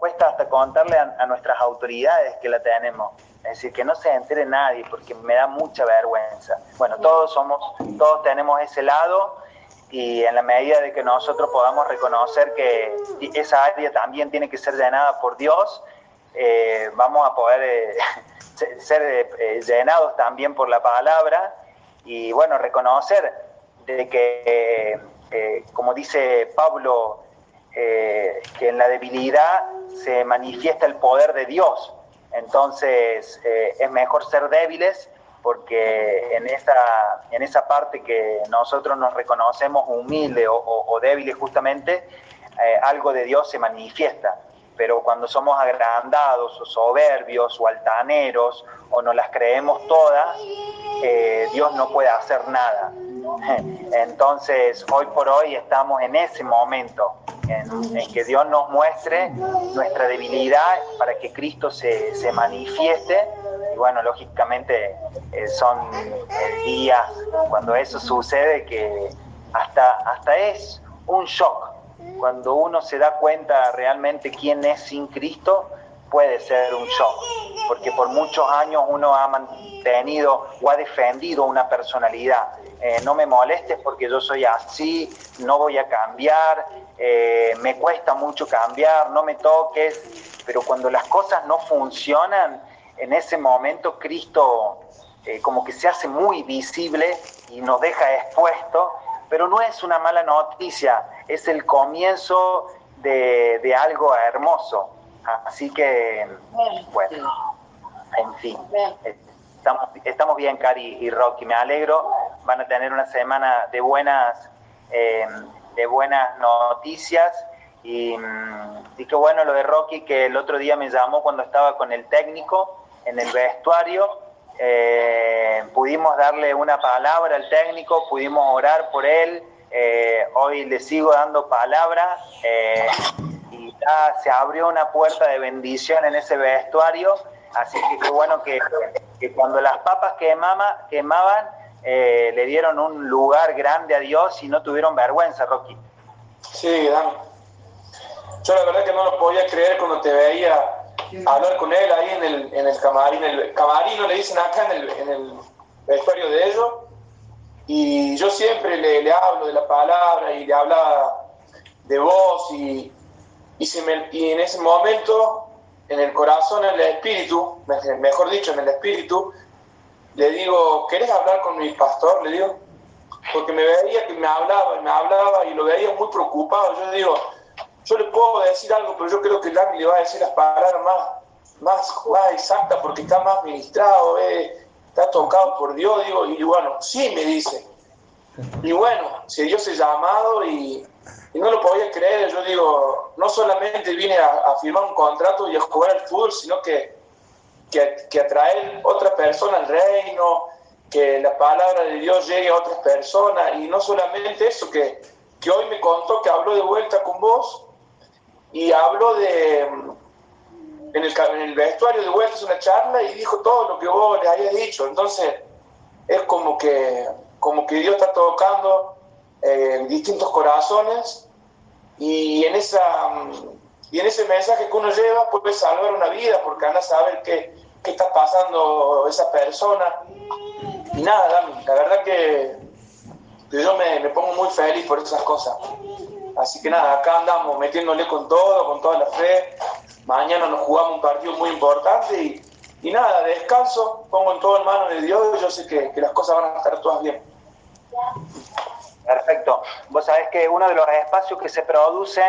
cuesta hasta contarle a, nuestras autoridades que la tenemos. Es decir, que no se entere nadie, porque me da mucha vergüenza. Bueno, todos somos, todos tenemos ese lado y en la medida de que nosotros podamos reconocer que esa área también tiene que ser llenada por Dios, eh, vamos a poder eh, ser eh, llenados también por la palabra y bueno, reconocer de que, como dice Pablo, que en la debilidad se manifiesta el poder de Dios. Entonces es mejor ser débiles porque en esa, en esa parte que nosotros nos reconocemos humildes o, débiles justamente, algo de Dios se manifiesta pero cuando somos agrandados o soberbios o altaneros o no las creemos todas, eh, Dios no puede hacer nada. Entonces, hoy por hoy estamos en ese momento, en, que Dios nos muestre nuestra debilidad para que Cristo se, se manifieste. Y bueno, lógicamente eh, son eh, días cuando eso sucede que hasta, hasta es un shock cuando uno se da cuenta realmente quién es sin Cristo, puede ser un shock, porque por muchos años uno ha mantenido o ha defendido una personalidad. Eh, no me molestes porque yo soy así, no voy a cambiar, eh, me cuesta mucho cambiar, no me toques, pero cuando las cosas no funcionan, en ese momento Cristo eh, como que se hace muy visible y nos deja expuesto pero no es una mala noticia, es el comienzo de, algo hermoso. Así que, bueno, en fin, estamos, estamos bien, Cari y Rocky, me alegro, van a tener una semana de buenas, eh, de buenas noticias. Y, y qué bueno lo de Rocky, que el otro día me llamó cuando estaba con el técnico en el vestuario eh, pudimos darle una palabra al técnico, pudimos orar por él, eh, hoy le sigo dando palabra eh, y ya se abrió una puerta de bendición en ese vestuario, así que qué bueno que, cuando las papas quemaba, quemaban, le dieron un lugar grande a Dios y no tuvieron vergüenza, Rocky. Sí, Dani. Yo la verdad que no lo podía creer cuando te veía hablar con él ahí en el, en el camarín, el camarino le dicen acá en el, en el vestuario de ellos, y yo siempre le, le, hablo de la palabra y le hablaba de vos y, y, y en ese momento, en el corazón, en el espíritu, mejor dicho, en el espíritu, le digo, ¿querés hablar con mi pastor? Le digo, porque me veía que me hablaba y me hablaba y lo veía muy preocupado. Yo digo, yo le puedo decir algo, pero yo creo que Dani le va a decir las palabras más, más, exactas porque está más ministrado, eh, está tocado por Dios, digo, y bueno, sí me dice. Y bueno, si Dios es llamado y, no lo podía creer, yo digo, no solamente vine a, firmar un contrato y a jugar al fútbol, sino que, que, que atraer otra persona al reino, que la palabra de Dios llegue a otras personas, y no solamente eso, que, que hoy me contó que habló de vuelta con vos, y habló de, en el, en el vestuario de vuelta una charla y dijo todo lo que vos le habías dicho. Entonces, es como que, como que Dios está tocando eh, distintos corazones y en, esa, y en ese mensaje que uno lleva puede salvar una vida porque anda a saber qué, qué está pasando esa persona. Y nada, la verdad que, yo me, me pongo muy feliz por esas cosas. Así que nada, acá andamos metiéndole con todo, con toda la fe. Mañana nos jugamos un partido muy importante y, y nada, descanso, pongo en todo en manos de Dios y yo sé que, las cosas van a estar todas bien. Perfecto. Vos sabés que uno de los espacios que se produce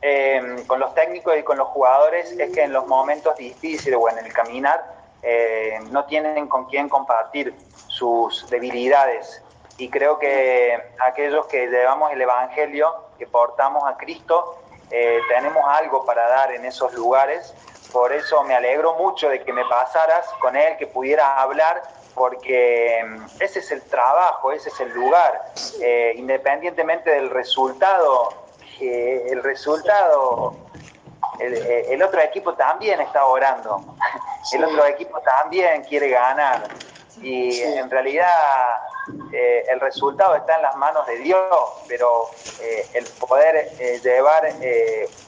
eh, con los técnicos y con los jugadores es que en los momentos difíciles o en el caminar eh, no tienen con quién compartir sus debilidades. Y creo que aquellos que llevamos el Evangelio que portamos a Cristo, eh, tenemos algo para dar en esos lugares. Por eso me alegro mucho de que me pasaras con él, que pudiera hablar, porque mm, ese es el trabajo, ese es el lugar. Eh, independientemente del resultado, el resultado, eh, el, otro equipo también está orando, el otro equipo también quiere ganar. Y en realidad eh, el resultado está en las manos de Dios, pero eh, el poder eh, llevar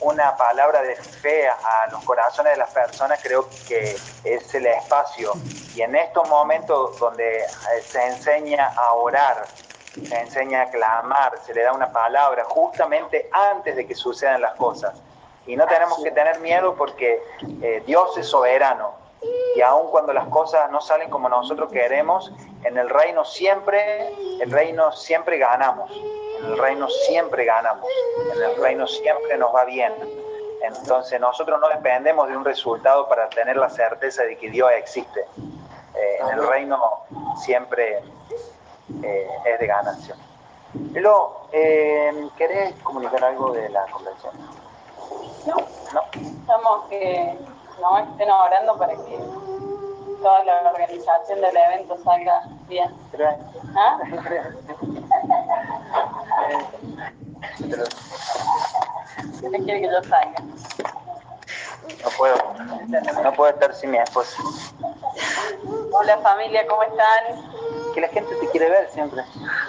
una palabra de fe a los corazones de las personas creo que es el espacio. Y en estos momentos donde se enseña a orar, se enseña a clamar, se le da una palabra justamente antes de que sucedan las cosas. Y no tenemos que tener miedo porque Dios es soberano y aun cuando las cosas no salen como nosotros queremos, en el reino siempre, el reino siempre ganamos, en el reino siempre ganamos, en el reino siempre nos va bien. Entonces nosotros no dependemos de un resultado para tener la certeza de que Dios existe. Eh, en el reino siempre eh, es de ganancia. Elo, eh, ¿querés comunicar algo de la convención? No. No. Estamos que no estén orando para que toda la organización del evento salga bien. ¿Ah? ¿Qué quiere que yo salga? No puedo, no puedo estar sin mi esposa. Hola familia, ¿cómo están? Que la gente te quiere ver siempre.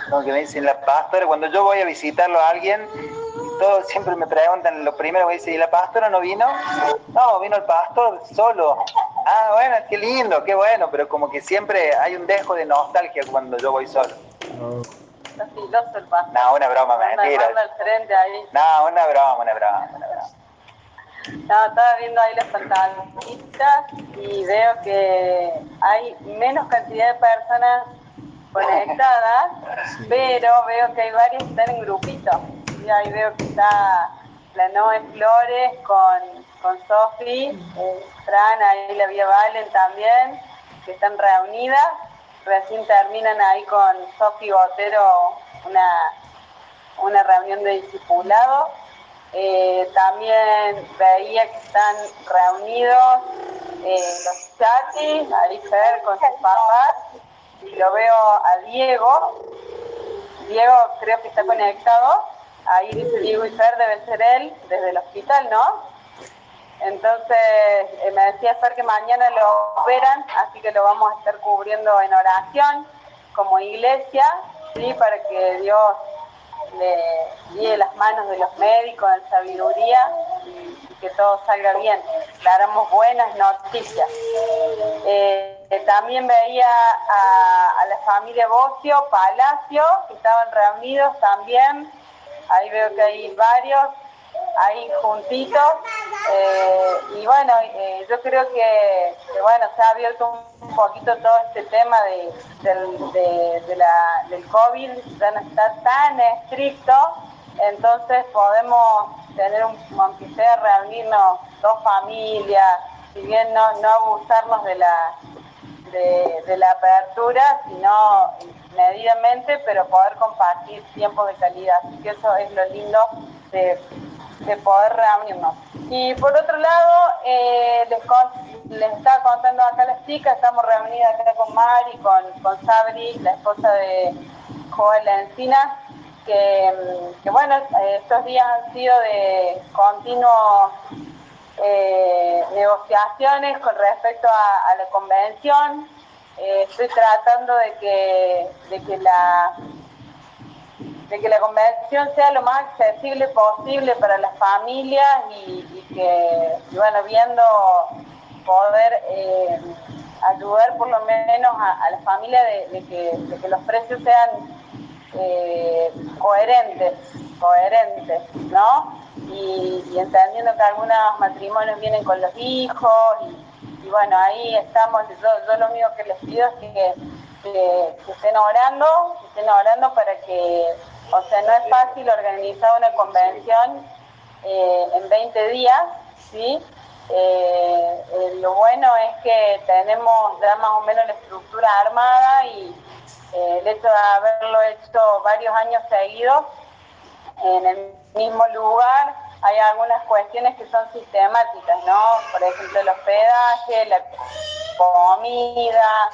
Como que me dicen la pastora, cuando yo voy a visitarlo a alguien, todos siempre me preguntan, lo primero que dice, ¿y la pastora no vino? No, vino el pastor solo. Ah, bueno, qué lindo, qué bueno, pero como que siempre hay un dejo de nostalgia cuando yo voy solo. No. No, una broma, mentira. No, una broma, una broma, una broma. No, estaba viendo ahí las pantallitas y veo que hay menos cantidad de personas conectadas, pero veo que hay varias que están en grupitos ahí veo que está la Noé Flores con, con Sofi, eh, Fran, ahí la Vía Valen también, que están reunidas. Recién terminan ahí con Sofi Botero una, una reunión de discipulado. Eh, también veía que están reunidos eh, los chatis, ahí Fer con sus papás, y lo veo a Diego. Diego creo que está conectado ahí dice Diego Fer, debe ser él, desde el hospital, ¿no? Entonces eh, me decía Fer que mañana lo operan, así que lo vamos a estar cubriendo en oración como iglesia, ¿sí? Para que Dios le guíe las manos de los médicos en sabiduría y, que todo salga bien. Le haremos buenas noticias. Eh, también veía a, a la familia Bocio, Palacio, que estaban reunidos también ahí veo que hay varios ahí juntitos eh, y bueno eh, yo creo que, bueno se ha abierto un poquito todo este tema de, del, del COVID ya está tan estricto entonces podemos tener un aunque sea reunirnos dos familias si bien no, no abusarnos de la de la apertura sino medidamente, pero poder compartir tiempos de calidad. Así que eso es lo lindo de, poder reunirnos. Y por otro lado, eh, les, les, estaba contando acá las chicas, estamos reunidas acá con Mari, con, con Sabri, la esposa de Joel Encina, que, bueno, estos días han sido de continuos eh, negociaciones con respecto a la convención, eh, estoy tratando de que, de que la de que la convención sea lo más accesible posible para las familias y, que, bueno, viendo poder eh, ayudar por lo menos a, la familia de, que, los precios sean eh, coherentes, coherentes, ¿no? Y, y, entendiendo que algunos matrimonios vienen con los hijos y, y bueno, ahí estamos, yo, lo único que les pido es que, estén orando, que estén orando para que, o sea, no es fácil organizar una convención eh, en 20 días, ¿sí? Eh, eh, lo bueno es que tenemos ya más o menos la estructura armada y el hecho de haberlo hecho varios años seguidos en el mismo lugar, hay algunas cuestiones que son sistemáticas, ¿no? Por ejemplo, el hospedaje, la comida,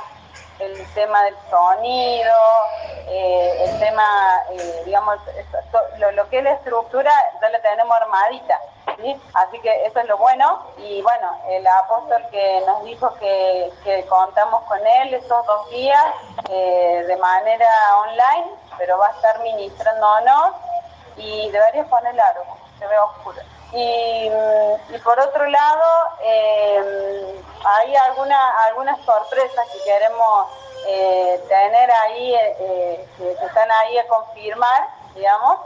el tema del sonido, eh, el tema, eh, digamos, lo, que es la estructura ya la tenemos armadita. Así que eso es lo bueno. Y bueno, el apóstol que nos dijo que, contamos con él estos dos días de manera online, pero va a estar ministrándonos y debería poner algo, se ve oscuro. Y, por otro lado, hay alguna, algunas sorpresas que queremos eh, tener ahí, eh, eh, que están ahí a confirmar, digamos.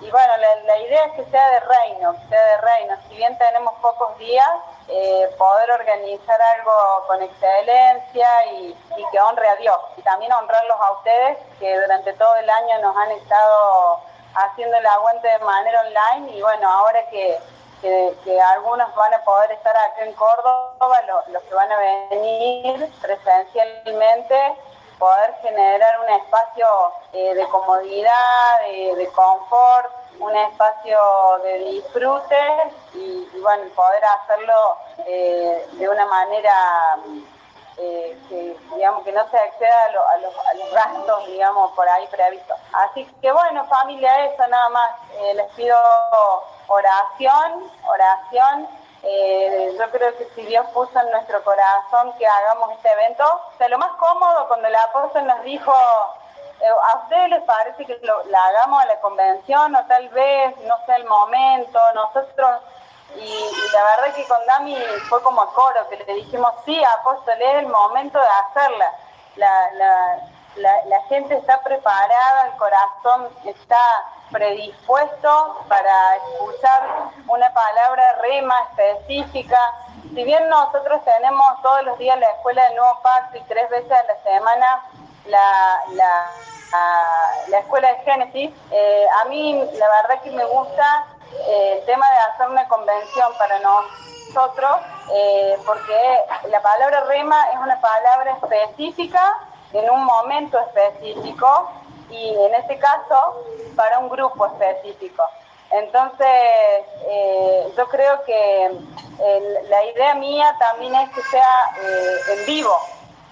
y bueno, la, idea es que sea de reino, que sea de reino. Si bien tenemos pocos días, poder organizar algo con excelencia y, y, que honre a Dios. Y también honrarlos a ustedes que durante todo el año nos han estado haciendo el aguante de manera online y bueno, ahora que que, algunos van a poder estar aquí en Córdoba, los, que van a venir presencialmente, poder generar un espacio eh, de comodidad, de, confort, un espacio de disfrute y, bueno, poder hacerlo eh, de una manera eh, que digamos que no se acceda a, los, a, los, gastos digamos por ahí previstos así que bueno familia eso nada más les pido oración, oración. Eh, yo creo que si Dios puso en nuestro corazón que hagamos este evento, o sea, lo más cómodo cuando el apóstol nos dijo, eh, ¿a ustedes les parece que lo, la hagamos a la convención o tal vez no sea el momento? Nosotros, y, la verdad que con Dami fue como a coro, que le dijimos, sí, apóstol, es el momento de hacerla. La, la, la, gente está preparada, el corazón está predispuesto para escuchar una palabra rema específica. Si bien nosotros tenemos todos los días la escuela del nuevo pacto y tres veces a la semana la, la, la escuela de Génesis, eh, a mí la verdad que me gusta el tema de hacer una convención para nosotros, eh, porque la palabra rema es una palabra específica en un momento específico y en este caso para un grupo específico. Entonces, eh, yo creo que eh, la idea mía también es que sea eh, en vivo,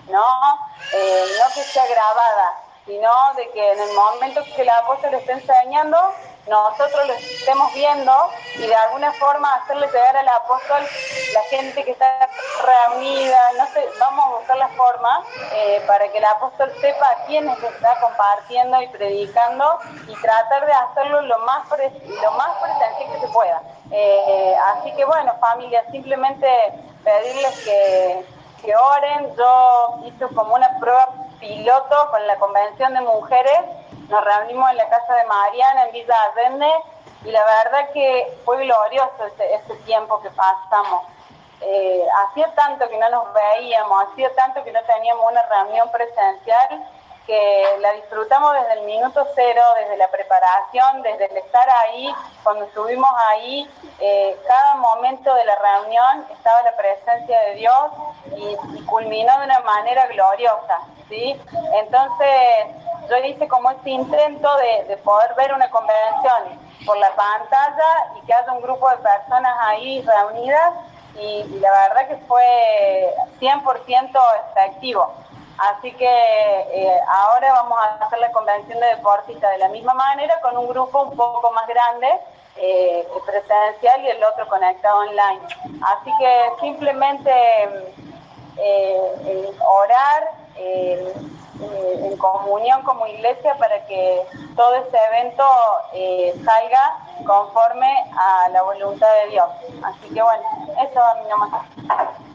¿no? no que sea grabada, sino de que en el momento que la apóstol esté enseñando, nosotros lo estemos viendo y de alguna forma hacerle llegar al apóstol la gente que está reunida, no sé, vamos a buscar la forma eh, para que el apóstol sepa a quién está compartiendo y predicando y tratar de hacerlo lo más, lo más presencial que se pueda. Eh, así que bueno, familia, simplemente pedirles que, que oren. Yo hice como una prueba piloto con la convención de mujeres nos reunimos en la casa de Mariana en Villa Allende y la verdad que fue glorioso ese, tiempo que pasamos. Eh, hacía tanto que no nos veíamos, hacía tanto que no teníamos una reunión presencial que la disfrutamos desde el minuto cero, desde la preparación, desde el estar ahí, cuando estuvimos ahí, eh, cada momento de la reunión estaba la presencia de Dios y, y culminó de una manera gloriosa, ¿sí? Entonces, yo hice como este intento de, poder ver una convención por la pantalla y que haya un grupo de personas ahí reunidas y, la verdad que fue 100% efectivo. Así que eh, ahora vamos a hacer la convención de deportistas de la misma manera con un grupo un poco más grande, eh, presencial y el otro conectado online. Así que simplemente eh, orar, eh, en comunión como iglesia para que todo este evento eh, salga conforme a la voluntad de Dios. Así que bueno, eso a mí nomás.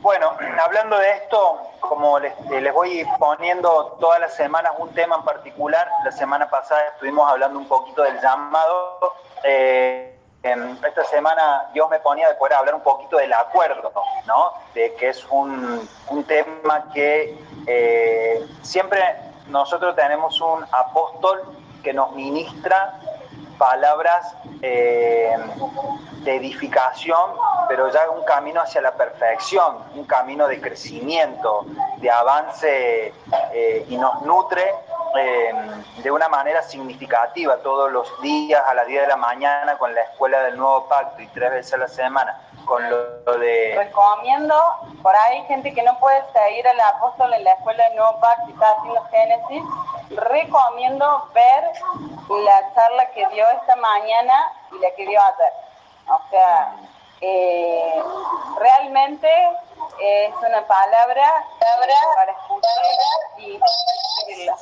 Bueno, hablando de esto, como les, eh, les voy poniendo todas las semanas un tema en particular, la semana pasada estuvimos hablando un poquito del llamado. Esta semana Dios me ponía de poder hablar un poquito del acuerdo, ¿no? De que es un, un tema que eh, siempre nosotros tenemos un apóstol que nos ministra palabras eh, de edificación, pero ya un camino hacia la perfección, un camino de crecimiento, de avance eh, y nos nutre de una manera significativa todos los días a las 10 de la mañana con la escuela del nuevo pacto y tres veces a la semana con lo, de... Recomiendo, por ahí gente que no puede seguir al apóstol en la escuela del Nuevo Pacto y está haciendo Génesis, recomiendo ver la charla que dio esta mañana y la que dio ayer. O sea, eh, realmente es una palabra, para escuchar y escribirla.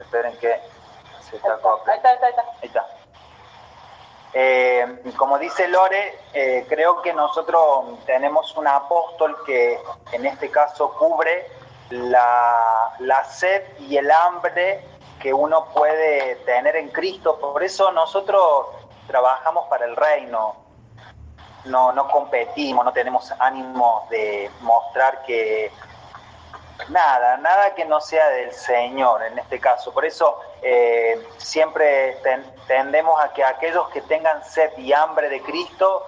Esperen que se está Ahí está, ahí está, ahí está. Eh, como dice Lore, eh, creo que nosotros tenemos un apóstol que en este caso cubre la, la, sed y el hambre que uno puede tener en Cristo. Por eso nosotros trabajamos para el reino. No, no competimos, no tenemos ánimo de mostrar que nada, nada que no sea del Señor en este caso. Por eso eh, siempre tendemos a que aquellos que tengan sed y hambre de Cristo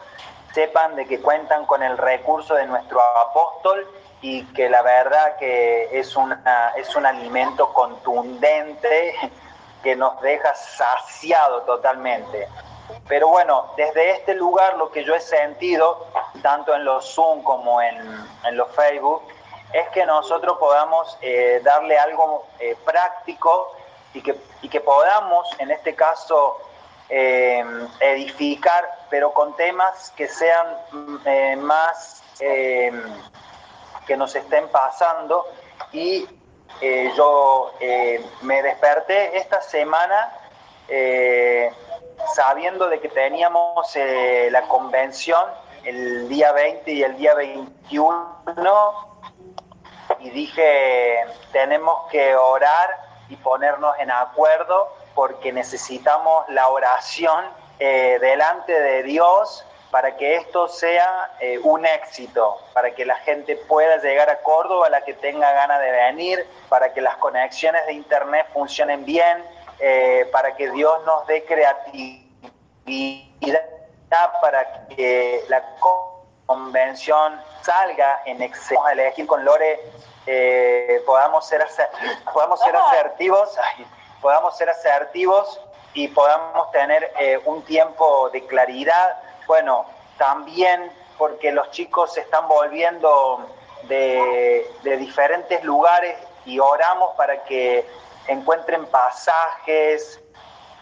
sepan de que cuentan con el recurso de nuestro apóstol y que la verdad que es, una, es un alimento contundente que nos deja saciado totalmente. Pero bueno, desde este lugar lo que yo he sentido, tanto en los Zoom como en, en los Facebook, es que nosotros podamos eh, darle algo eh, práctico y que, y que podamos, en este caso, eh, edificar, pero con temas que sean mm, más, que nos estén pasando. Y yo me desperté esta semana sabiendo de que teníamos la convención el día 20 y el día 21 y dije, tenemos que orar y ponernos en acuerdo porque necesitamos la oración eh, delante de Dios para que esto sea eh, un éxito, para que la gente pueda llegar a Córdoba, la que tenga ganas de venir, para que las conexiones de Internet funcionen bien, eh, para que Dios nos dé creatividad, para que la convención salga en exceso. a elegir con Lore eh, podamos, ser podamos ser asertivos, podamos ser asertivos y podamos tener eh, un tiempo de claridad. Bueno, también porque los chicos se están volviendo de, diferentes lugares y oramos para que encuentren pasajes,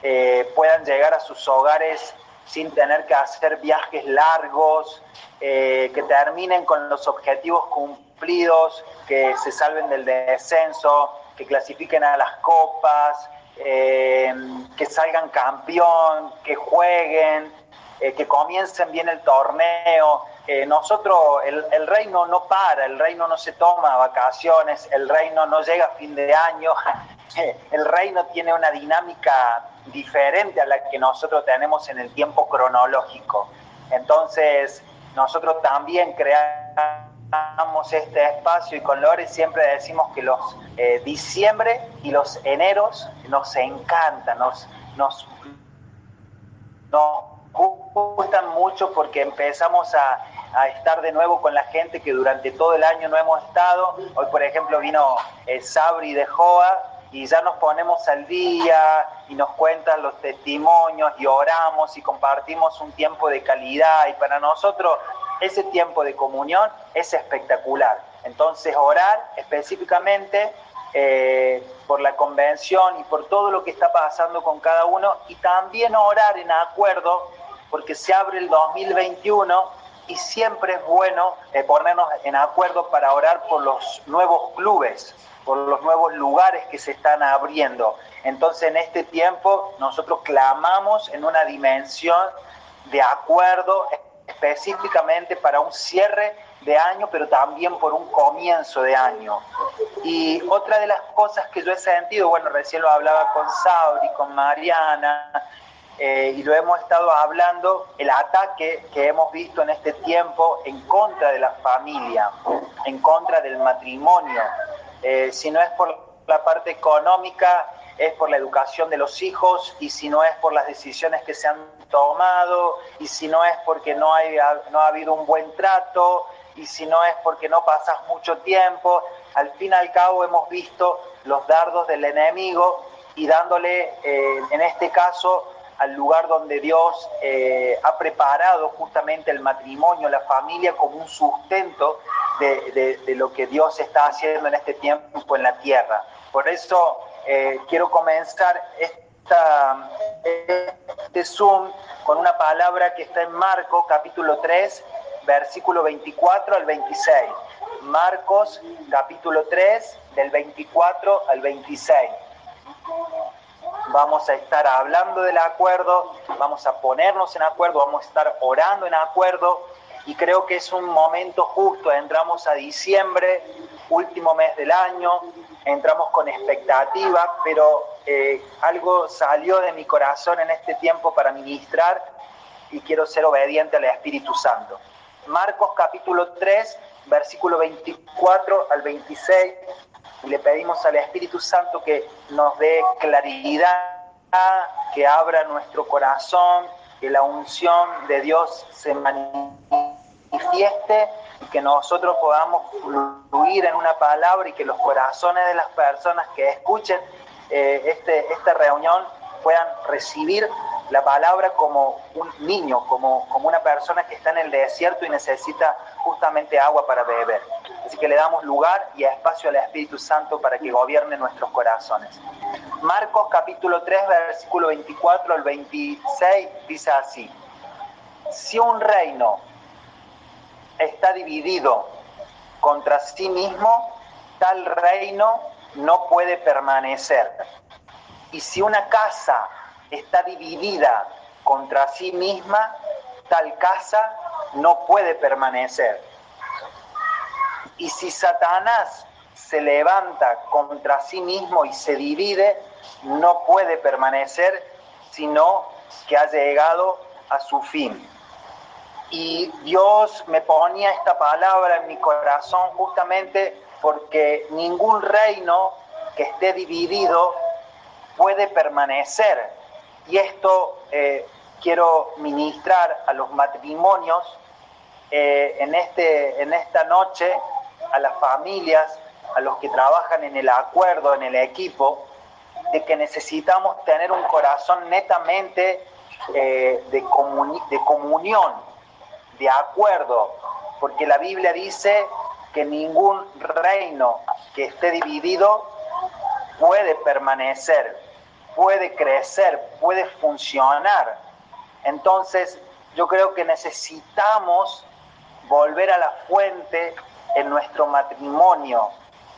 eh, puedan llegar a sus hogares sin tener que hacer viajes largos, que terminen con los objetivos cumplidos que se salven del descenso, que clasifiquen a las copas, eh, que salgan campeón, que jueguen, eh, que comiencen bien el torneo. Eh, nosotros, el, reino no para, el reino no se toma vacaciones, el reino no llega a fin de año, el reino tiene una dinámica diferente a la que nosotros tenemos en el tiempo cronológico. Entonces, nosotros también creamos este espacio y con Lore siempre decimos que los eh, diciembre y los eneros nos encantan, nos, nos, nos gustan mucho porque empezamos a, estar de nuevo con la gente que durante todo el año no hemos estado. Hoy, por ejemplo, vino eh, Sabri de Joa y ya nos ponemos al día y nos cuentan los testimonios y oramos y compartimos un tiempo de calidad y para nosotros ese tiempo de comunión es espectacular. Entonces orar específicamente eh, por la convención y por todo lo que está pasando con cada uno y también orar en acuerdo porque se abre el 2021 y siempre es bueno eh, ponernos en acuerdo para orar por los nuevos clubes, por los nuevos lugares que se están abriendo. Entonces en este tiempo nosotros clamamos en una dimensión de acuerdo específicamente para un cierre de año, pero también por un comienzo de año. Y otra de las cosas que yo he sentido, bueno, recién lo hablaba con Sabri, con Mariana, eh, y lo hemos estado hablando, el ataque que hemos visto en este tiempo en contra de la familia, en contra del matrimonio. Eh, si no es por la parte económica, es por la educación de los hijos y si no es por las decisiones que se han tomado y si no es porque no, hay, no ha habido un buen trato y si no es porque no pasas mucho tiempo, al fin y al cabo hemos visto los dardos del enemigo y dándole, eh, en este caso, al lugar donde Dios eh, ha preparado justamente el matrimonio, la familia como un sustento de, lo que Dios está haciendo en este tiempo en la tierra. Por eso eh, quiero comenzar esta, este Zoom con una palabra que está en Marcos capítulo 3, versículo 24 al 26. Marcos capítulo 3, del 24 al 26 vamos a estar hablando del acuerdo, vamos a ponernos en acuerdo, vamos a estar orando en acuerdo y creo que es un momento justo, entramos a diciembre, último mes del año, entramos con expectativa, pero eh, algo salió de mi corazón en este tiempo para ministrar y quiero ser obediente al Espíritu Santo. Marcos capítulo 3, versículo 24 al 26 y le pedimos al Espíritu Santo que nos dé claridad, que abra nuestro corazón, que la unción de Dios se manifieste y que nosotros podamos fluir en una palabra y que los corazones de las personas que escuchen eh, este, esta reunión puedan recibir la palabra como un niño, como, como una persona que está en el desierto y necesita justamente agua para beber. Así que le damos lugar y espacio al Espíritu Santo para que gobierne nuestros corazones. Marcos capítulo 3, versículo 24 al 26 dice así, si un reino está dividido contra sí mismo, tal reino no puede permanecer. Y si una casa está dividida contra sí misma, tal casa no puede permanecer. Y si Satanás se levanta contra sí mismo y se divide, no puede permanecer, sino que ha llegado a su fin. Y Dios me ponía esta palabra en mi corazón justamente porque ningún reino que esté dividido puede permanecer. Y esto eh, quiero ministrar a los matrimonios eh, en, este, en esta noche, a las familias, a los que trabajan en el acuerdo, en el equipo, de que necesitamos tener un corazón netamente eh, de, de comunión, de acuerdo, porque la Biblia dice que ningún reino que esté dividido puede permanecer, puede crecer, puede funcionar. Entonces, yo creo que necesitamos volver a la fuente en nuestro matrimonio,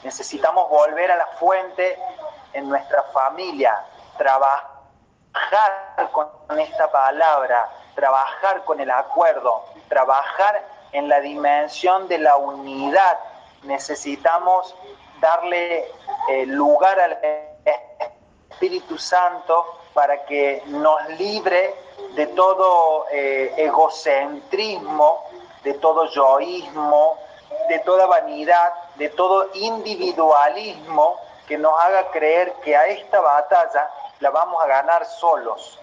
necesitamos volver a la fuente en nuestra familia, trabajar con esta palabra, trabajar con el acuerdo, trabajar en la dimensión de la unidad. Necesitamos darle eh, lugar al Espíritu Santo para que nos libre de todo eh, egocentrismo, de todo yoísmo, de toda vanidad, de todo individualismo que nos haga creer que a esta batalla la vamos a ganar solos.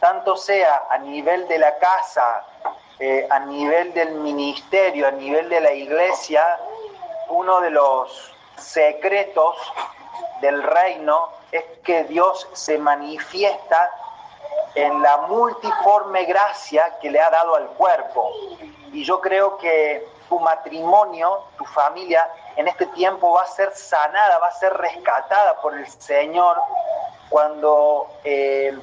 Tanto sea a nivel de la casa, eh, a nivel del ministerio, a nivel de la iglesia, uno de los secretos del reino es que Dios se manifiesta en la multiforme gracia que le ha dado al cuerpo. Y yo creo que tu matrimonio, tu familia, en este tiempo va a ser sanada, va a ser rescatada por el Señor cuando eh,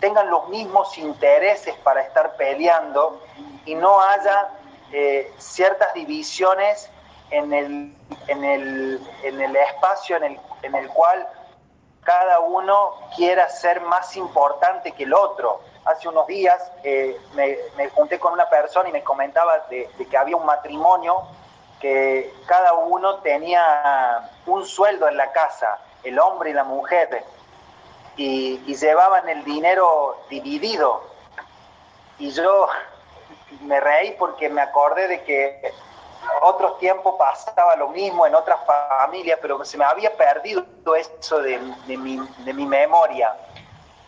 tengan los mismos intereses para estar peleando y no haya eh, ciertas divisiones en el, en el, en el espacio en el, en el cual cada uno quiera ser más importante que el otro. Hace unos días eh, me, junté con una persona y me comentaba de, que había un matrimonio que cada uno tenía un sueldo en la casa, el hombre y la mujer, y, y llevaban el dinero dividido. Y yo me reí porque me acordé de que otros tiempos pasaba lo mismo en otras familias, pero se me había perdido eso de, mi, memoria.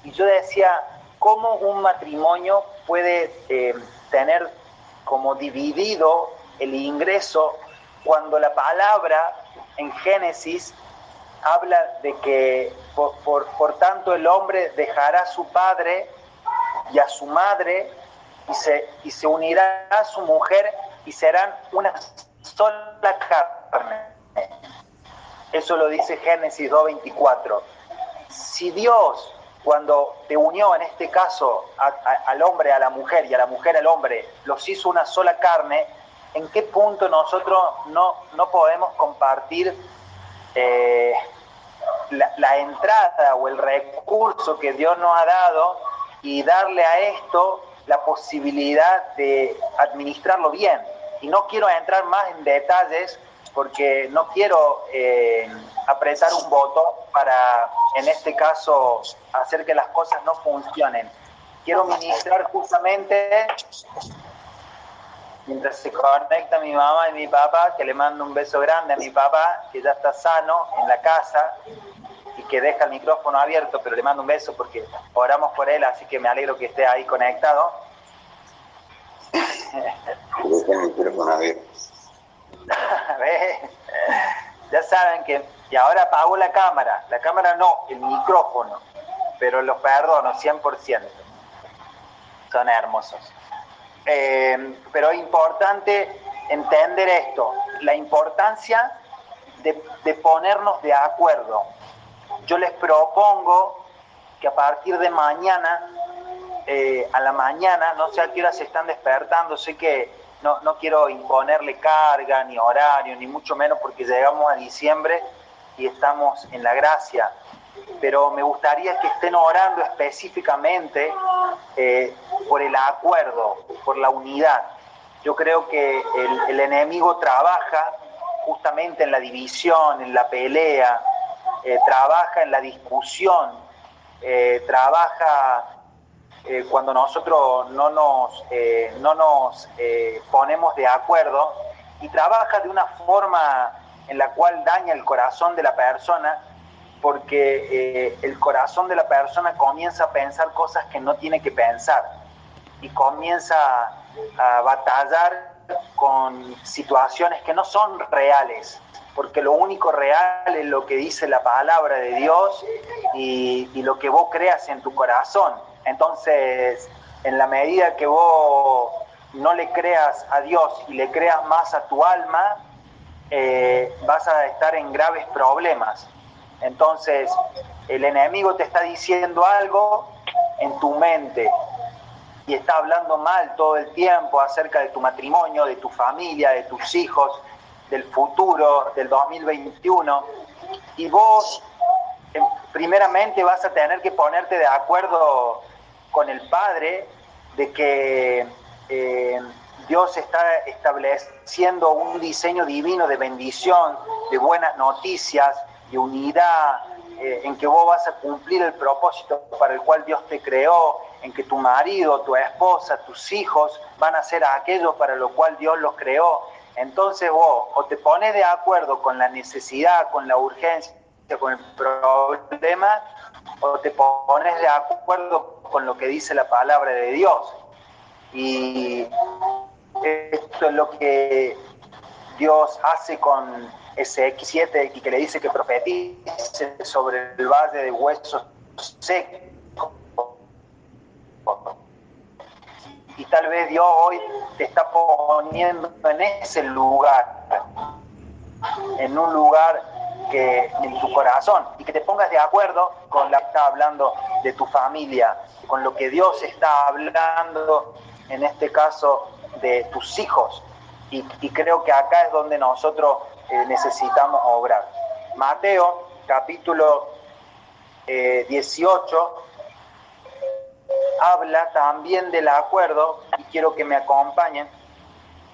Y yo decía, ¿cómo un matrimonio puede eh, tener como dividido el ingreso cuando la palabra en Génesis habla de que por, por, tanto el hombre dejará a su padre y a su madre y se, y se unirá a su mujer y serán una sola carne. Eso lo dice Génesis 2.24. Si Dios, cuando te unió en este caso al hombre a la mujer y a la mujer al hombre, los hizo una sola carne, ¿en qué punto nosotros no, no podemos compartir eh, la, entrada o el recurso que Dios nos ha dado y darle a esto la posibilidad de administrarlo bien. Y no quiero entrar más en detalles porque no quiero eh, apretar un voto para, en este caso, hacer que las cosas no funcionen. Quiero ministrar justamente mientras se conecta mi mamá y mi papá, que le mando un beso grande a mi papá, que ya está sano en la casa y que deja el micrófono abierto, pero le mando un beso porque oramos por él, así que me alegro que esté ahí conectado. ya saben que, y ahora apago la cámara, la cámara no, el micrófono, pero los perdono 100%. Son hermosos. Eh, pero es importante entender esto, la importancia de, ponernos de acuerdo. Yo les propongo que a partir de mañana, eh, a la mañana, no sé a qué hora se están despertando, sé que no, no quiero imponerle carga, ni horario, ni mucho menos porque llegamos a diciembre y estamos en la gracia pero me gustaría que estén orando específicamente eh, por el acuerdo, por la unidad. Yo creo que el, enemigo trabaja justamente en la división, en la pelea, eh, trabaja en la discusión, trabaja cuando nosotros no nos, no nos ponemos de acuerdo y trabaja de una forma en la cual daña el corazón de la persona porque eh, el corazón de la persona comienza a pensar cosas que no tiene que pensar y comienza a, batallar con situaciones que no son reales, porque lo único real es lo que dice la palabra de Dios y, y lo que vos creas en tu corazón. Entonces, en la medida que vos no le creas a Dios y le creas más a tu alma, eh, vas a estar en graves problemas. Entonces, el enemigo te está diciendo algo en tu mente y está hablando mal todo el tiempo acerca de tu matrimonio, de tu familia, de tus hijos, del futuro, del 2021. Y vos, primeramente, vas a tener que ponerte de acuerdo con el Padre de que eh, Dios está estableciendo un diseño divino de bendición, de buenas noticias, de unidad, eh, en que vos vas a cumplir el propósito para el cual Dios te creó, en que tu marido, tu esposa, tus hijos van a ser aquello para lo cual Dios los creó. Entonces vos o te pones de acuerdo con la necesidad, con la urgencia, con el problema, o te pones de acuerdo con lo que dice la palabra de Dios. Y esto es lo que Dios hace con ese X7 y que le dice que profetice sobre el valle de huesos secos. Y tal vez Dios hoy te está poniendo en ese lugar, en un lugar que en tu corazón y que te pongas de acuerdo con la que está hablando de tu familia, con lo que Dios está hablando, en este caso, de tus hijos. Y, creo que acá es donde nosotros necesitamos obrar. Mateo capítulo 18 eh, habla también del acuerdo y quiero que me acompañen.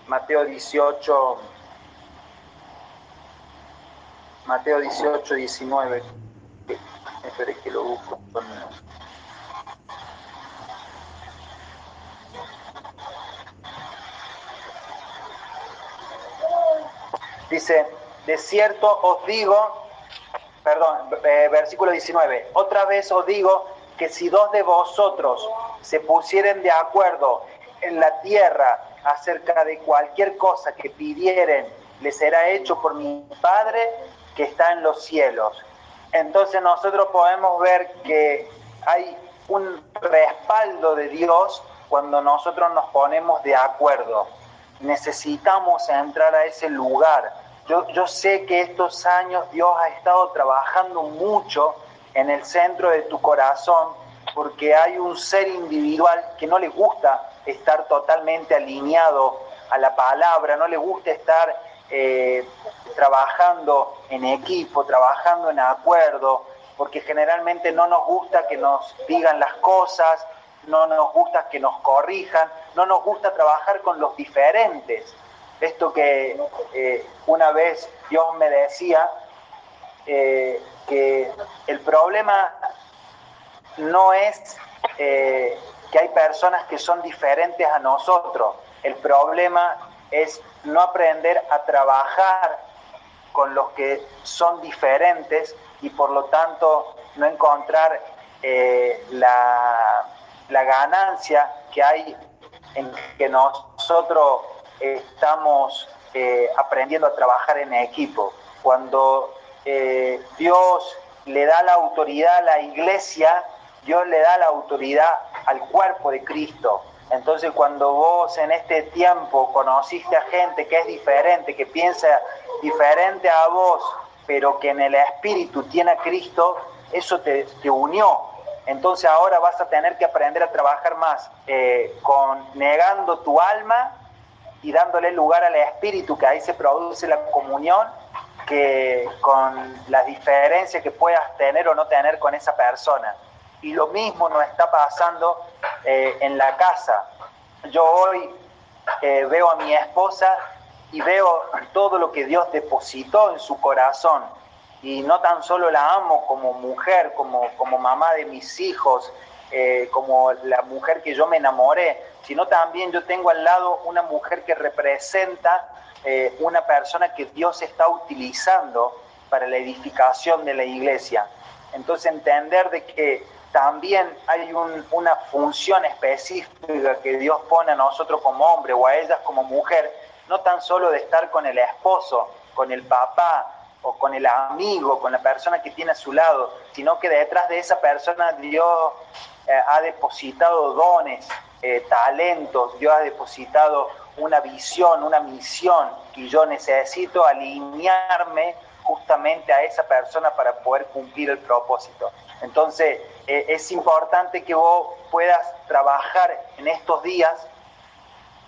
Mateo 18, Mateo 18, 19. Espere que lo busco. Dice, de cierto os digo, perdón, eh, versículo 19, otra vez os digo que si dos de vosotros se pusieren de acuerdo en la tierra acerca de cualquier cosa que pidieren, le será hecho por mi Padre que está en los cielos. entonces nosotros podemos ver que hay un respaldo de Dios cuando nosotros nos ponemos de acuerdo. Necesitamos entrar a ese lugar. Yo, yo sé que estos años Dios ha estado trabajando mucho en el centro de tu corazón porque hay un ser individual que no le gusta estar totalmente alineado a la palabra, no le gusta estar eh, trabajando en equipo, trabajando en acuerdo, porque generalmente no nos gusta que nos digan las cosas, no nos gusta que nos corrijan, no nos gusta trabajar con los diferentes. Esto que eh, una vez Dios me decía, eh, que el problema no es que hay personas que son diferentes a nosotros, el problema es no aprender a trabajar con los que son diferentes y por lo tanto no encontrar eh, la, ganancia que hay en que nosotros estamos eh, aprendiendo a trabajar en equipo. Cuando eh, Dios le da la autoridad a la iglesia, Dios le da la autoridad al cuerpo de Cristo. Entonces cuando vos en este tiempo conociste a gente que es diferente, que piensa diferente a vos, pero que en el espíritu tiene a Cristo, eso te, unió. Entonces ahora vas a tener que aprender a trabajar más eh, con negando tu alma y dándole lugar al espíritu, que ahí se produce la comunión, que con las diferencias que puedas tener o no tener con esa persona. Y lo mismo nos está pasando eh, en la casa. Yo hoy eh, veo a mi esposa y veo todo lo que Dios depositó en su corazón. Y no tan solo la amo como mujer, como, como mamá de mis hijos, eh, como la mujer que yo me enamoré, sino también yo tengo al lado una mujer que representa una persona que Dios está utilizando para la edificación de la iglesia. Entonces entender de que también hay una función específica que Dios pone a nosotros como hombre o a ellas como mujer, no tan solo de estar con el esposo, con el papá o con el amigo, con la persona que tiene a su lado, sino que detrás de esa persona Dios eh, ha depositado dones, eh, talentos, Dios ha depositado una visión, una misión, y yo necesito alinearme justamente a esa persona para poder cumplir el propósito. Entonces, eh, es importante que vos puedas trabajar en estos días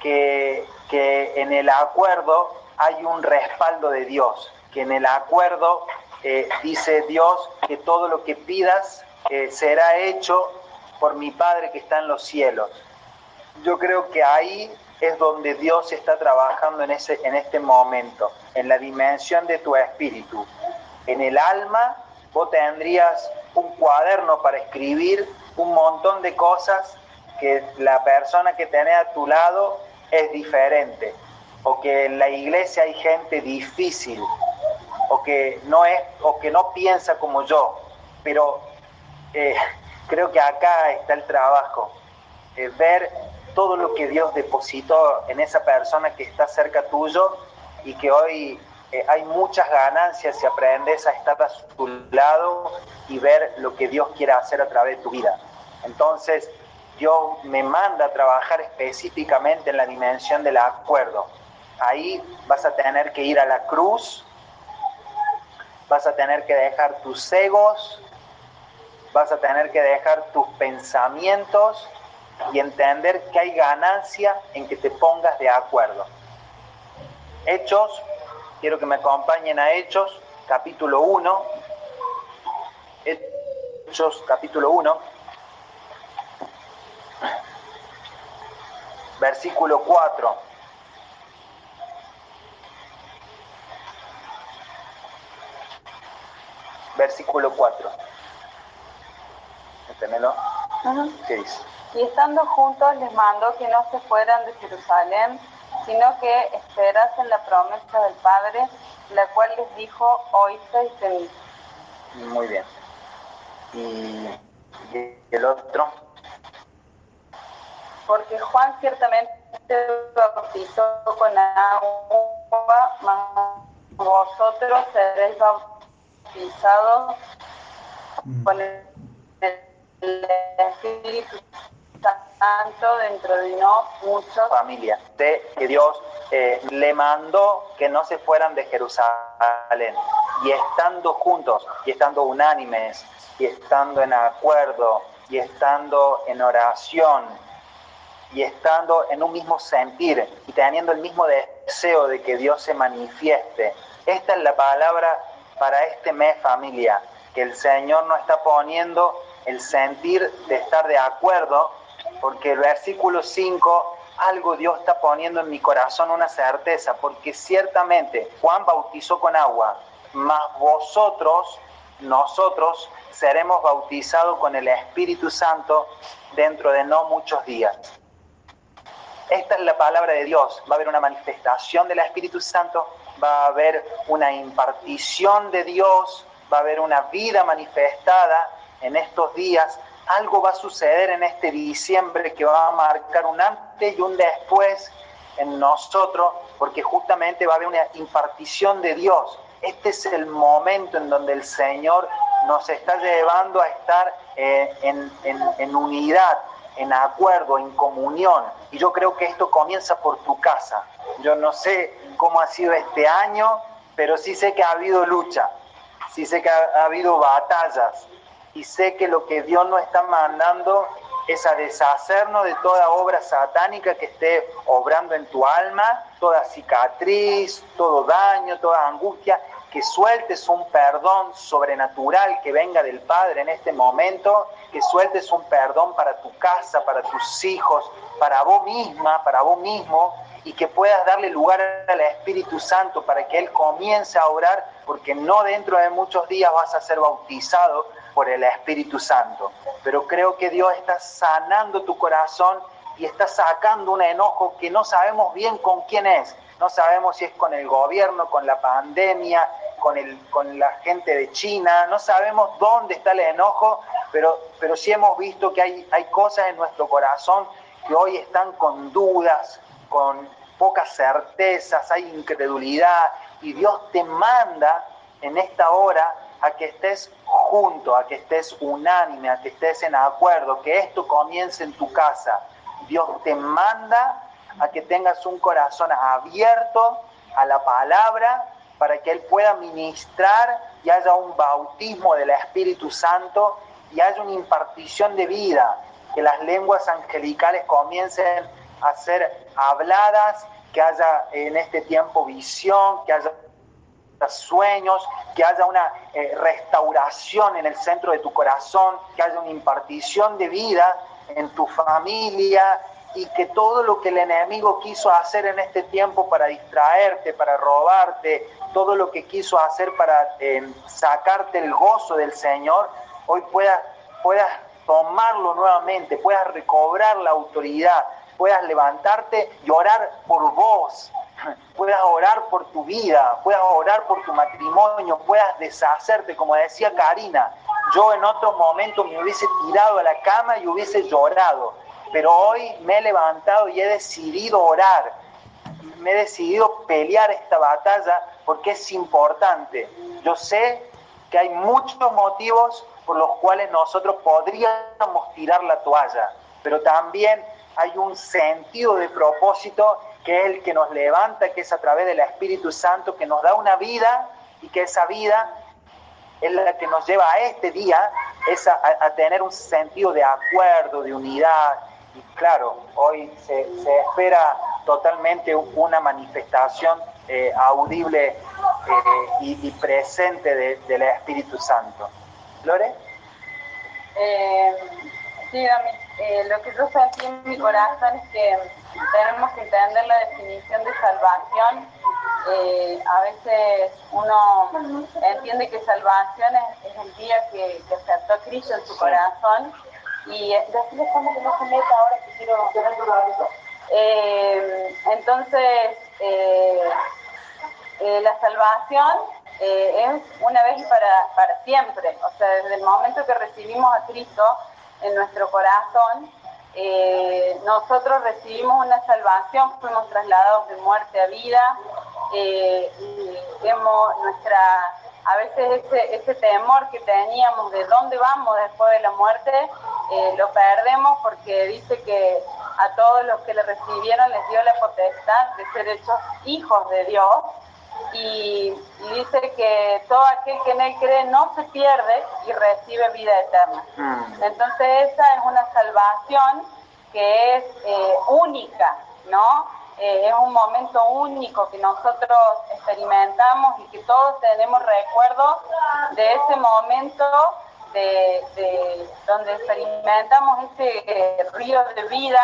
que, en el acuerdo hay un respaldo de Dios, que en el acuerdo eh, dice Dios que todo lo que pidas eh, será hecho por mi Padre que está en los cielos. Yo creo que ahí es donde Dios está trabajando en, ese, en este momento, en la dimensión de tu espíritu. En el alma vos tendrías un cuaderno para escribir un montón de cosas que la persona que tenés a tu lado es diferente, o que en la iglesia hay gente difícil, o que no, es, o que no piensa como yo, pero eh, creo que acá está el trabajo, eh, ver todo lo que Dios depositó en esa persona que está cerca tuyo y que hoy eh, hay muchas ganancias si aprendes a estar a su lado y ver lo que Dios quiere hacer a través de tu vida. Entonces, Dios me manda a trabajar específicamente en la dimensión del acuerdo. Ahí vas a tener que ir a la cruz, vas a tener que dejar tus egos, vas a tener que dejar tus pensamientos y entender que hay ganancia en que te pongas de acuerdo. Hechos Quiero que me acompañen a Hechos, capítulo 1. Hechos, capítulo 1. Versículo 4. Versículo 4. ¿Entendelo? ¿Qué dice? Y estando juntos les mandó que no se fueran de Jerusalén, sino que esperasen la promesa del Padre, la cual les dijo, oísteis de mí. Muy bien. ¿Y el otro? Porque Juan ciertamente bautizó con agua, mas vosotros seréis bautizados mm. con el, Espíritu Santo dentro de no. Familia, de que Dios eh, le mandó que no se fueran de Jerusalén y estando juntos y estando unánimes y estando en acuerdo y estando en oración y estando en un mismo sentir y teniendo el mismo deseo de que Dios se manifieste. Esta es la palabra para este mes familia, que el Señor nos está poniendo el sentir de estar de acuerdo, porque el versículo 5, algo Dios está poniendo en mi corazón una certeza, porque ciertamente Juan bautizó con agua, mas vosotros, nosotros, seremos bautizados con el Espíritu Santo dentro de no muchos días. Esta es la palabra de Dios. Va a haber una manifestación del Espíritu Santo, va a haber una impartición de Dios, va a haber una vida manifestada en estos días. Algo va a suceder en este diciembre que va a marcar un antes y un después en nosotros, porque justamente va a haber una impartición de Dios. Este es el momento en donde el Señor nos está llevando a estar eh, en unidad, en acuerdo, en comunión. Y yo creo que esto comienza por tu casa. Yo no sé cómo ha sido este año, pero sí sé que ha habido lucha, sí sé que ha, habido batallas y sé que lo que Dios nos está mandando es a deshacernos de toda obra satánica que esté obrando en tu alma, toda cicatriz, todo daño, toda angustia, que sueltes un perdón sobrenatural que venga del Padre en este momento, que sueltes un perdón para tu casa, para tus hijos, para vos misma, para vos mismo, y que puedas darle lugar al Espíritu Santo para que Él comience a orar, porque no dentro de muchos días vas a ser bautizado por el Espíritu Santo. Pero creo que Dios está sanando tu corazón y está sacando un enojo que no sabemos bien con quién es. No sabemos si es con el gobierno, con la pandemia, con, el, con la gente de China, no sabemos dónde está el enojo, pero, pero sí hemos visto que hay, hay cosas en nuestro corazón que hoy están con dudas, con pocas certezas, hay incredulidad, y Dios te manda en esta hora a que estés junto, a que estés unánime, a que estés en acuerdo, que esto comience en tu casa. Dios te manda a que tengas un corazón abierto a la palabra para que Él pueda ministrar y haya un bautismo del Espíritu Santo y haya una impartición de vida, que las lenguas angelicales comiencen a ser habladas, que haya en este tiempo visión, que haya sueños, que haya una eh, restauración en el centro de tu corazón, que haya una impartición de vida en tu familia, y que todo lo que el enemigo quiso hacer en este tiempo para distraerte, para robarte, todo lo que quiso hacer para eh, sacarte el gozo del Señor, hoy puedas, puedas tomarlo nuevamente, puedas recobrar la autoridad, puedas levantarte y orar por vos, puedas orar por tu vida, puedas orar por tu matrimonio, puedas deshacerte, como decía Karina, yo en otro momento me hubiese tirado a la cama y hubiese llorado, pero hoy me he levantado y he decidido orar, me he decidido pelear esta batalla porque es importante. Yo sé que hay muchos motivos por los cuales nosotros podríamos tirar la toalla, pero también hay un sentido de propósito que es el que nos levanta, que es a través del Espíritu Santo, que nos da una vida y que esa vida es la que nos lleva a este día, es a, tener un sentido de acuerdo, de unidad, y claro, hoy se, espera totalmente una manifestación eh, audible eh, y, presente del Espíritu Santo. ¿Lore? Eh, sí, lo que yo sentí en mi corazón es que tenemos que entender la definición de salvación. a veces uno entiende que salvación es, el día que, que aceptó a Cristo en su corazón y decirles cómo que no se meta ahora que quiero tener eh, entonces, eh, eh, la salvación eh, es una vez y para, para siempre. O sea, desde el momento que recibimos a Cristo en nuestro corazón, nosotros recibimos una salvación, fuimos trasladados de muerte a vida, y hemos, nuestra a veces ese, ese temor que teníamos de dónde vamos después de la muerte, eh, lo perdemos porque dice que a todos los que le recibieron les dio la potestad de ser hechos hijos de Dios y, dice que todo aquel que en él cree no se pierde y recibe vida eterna. Mm. Entonces esa es una salvación que es eh, única, ¿no? Eh, es un momento único que nosotros experimentamos y que todos tenemos recuerdo de ese momento de, donde experimentamos ese eh, río de vida,